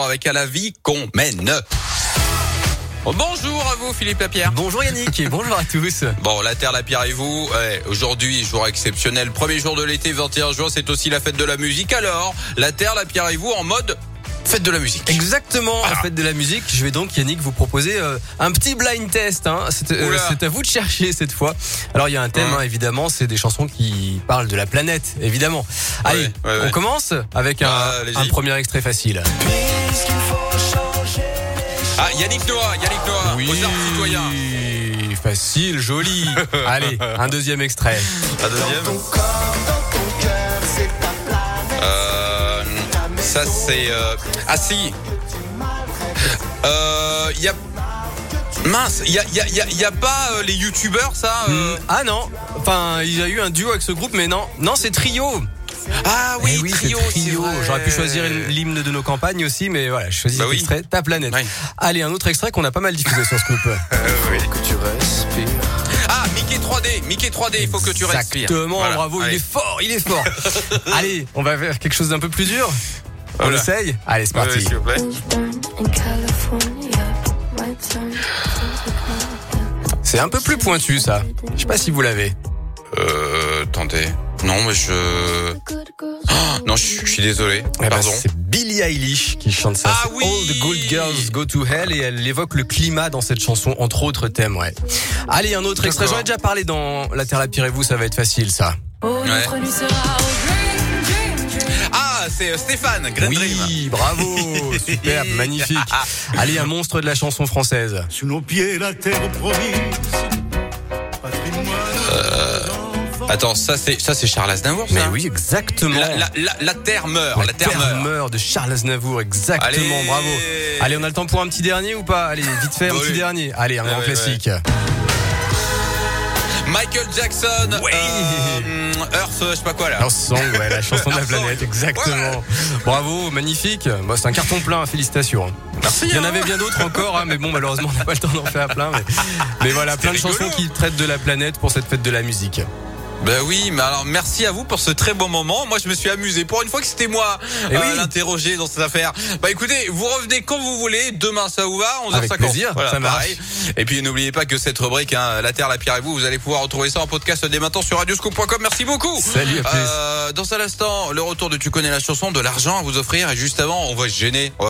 avec à la vie qu'on mène. Bonjour à vous Philippe Lapierre. Bonjour Yannick et bonjour à tous. Bon, la Terre, la Pierre et vous, ouais, aujourd'hui, jour exceptionnel, premier jour de l'été, 21 juin, c'est aussi la fête de la musique. Alors, la Terre, la Pierre et vous en mode fête de la musique. Exactement, en fête de la musique. Je vais donc Yannick vous proposer euh, un petit blind test. Hein. C'est euh, c'est à vous de chercher cette fois. Alors il y a un thème Ouais. hein, évidemment, c'est des chansons qui parlent de la planète évidemment. Allez, ouais, ouais. on commence avec un, Ah, allez-y. un premier extrait facile. Ah, Yannick Noah, Yannick Noah, aux arts citoyens. facile, joli. Allez, un deuxième extrait. La deuxième. Euh, ça c'est euh, ah si. Euh, y a mince, il y a y a y a, il y a pas euh, les youtubeurs ça euh, Hmm, Ah non, enfin il y a eu un duo avec ce groupe, mais non, non c'est trio. Ah oui, Eh trio, J'aurais pu choisir l'hymne de nos campagnes aussi, mais voilà, je choisis Bah cet oui. extrait, Ta planète. Allez, un autre extrait qu'on a pas mal diffusé sur Scoop. Ah, Mickey 3D, Mickey 3D, il faut que tu respires. Exactement, Voilà, bravo, il est fort, il est fort. Allez, on va faire quelque chose d'un peu plus dur. On Voilà. essaye Allez, c'est parti. C'est un peu plus pointu ça. Je sais pas si vous l'avez. Euh, attendez. Non, mais je. Oh, non, je, je suis désolé. Eh ben, Pardon. c'est Billie Eilish qui chante ça. Ah oui All the good girls go to hell et elle évoque le climat dans cette chanson, entre autres thèmes, ouais. Allez, un autre extrait. J'en ai déjà parlé dans La Terre, la Pierre et vous, ça va être facile, ça. Oh, Ouais. notre nuit sera au dream, dream, dream. Ah, c'est euh, Stéphane, Green oui, Dream. bravo, superbe, magnifique. Allez, un monstre de la chanson française. Sous nos pieds, la terre promise. Patrimoine. Attends, ça c'est ça c'est Charles Aznavour ça Mais oui, exactement. La, la, la, la terre meurt, la, terre, meurt. meurt de Charles Aznavour, exactement, Allez. bravo. Allez, on a le temps pour un petit dernier ou pas? Allez, vite fait, un Bah petit dernier. Allez, un grand ouais, classique. Michael Jackson. Oui. euh, Earth, je sais pas quoi là. Earth Song, ouais, la chanson de la planète, exactement. Bravo, magnifique. Bah, c'est un carton plein, félicitations. Merci. Il y en hein. avait bien d'autres encore, hein, mais bon, malheureusement, on n'a pas le temps d'en faire plein. Mais, mais voilà, plein de rigolo. chansons qui traitent de la planète pour cette fête de la musique. Ben oui, mais alors merci à vous pour ce très bon moment. Moi, je me suis amusé. Pour une fois que c'était moi Eh euh, oui. l'interroger dans cette affaire. Bah écoutez, vous revenez quand vous voulez. Demain, ça vous va? 11h50. Avec plaisir, Voilà, ça pareil. Et puis n'oubliez pas que cette rubrique, hein, La Terre, la Pierre et vous, vous allez pouvoir retrouver ça en podcast dès maintenant sur radioscoop.com. Merci beaucoup. Salut, à plus. Euh, dans un instant, le retour de Tu connais la chanson, de l'argent à vous offrir. Et juste avant, on va se gêner.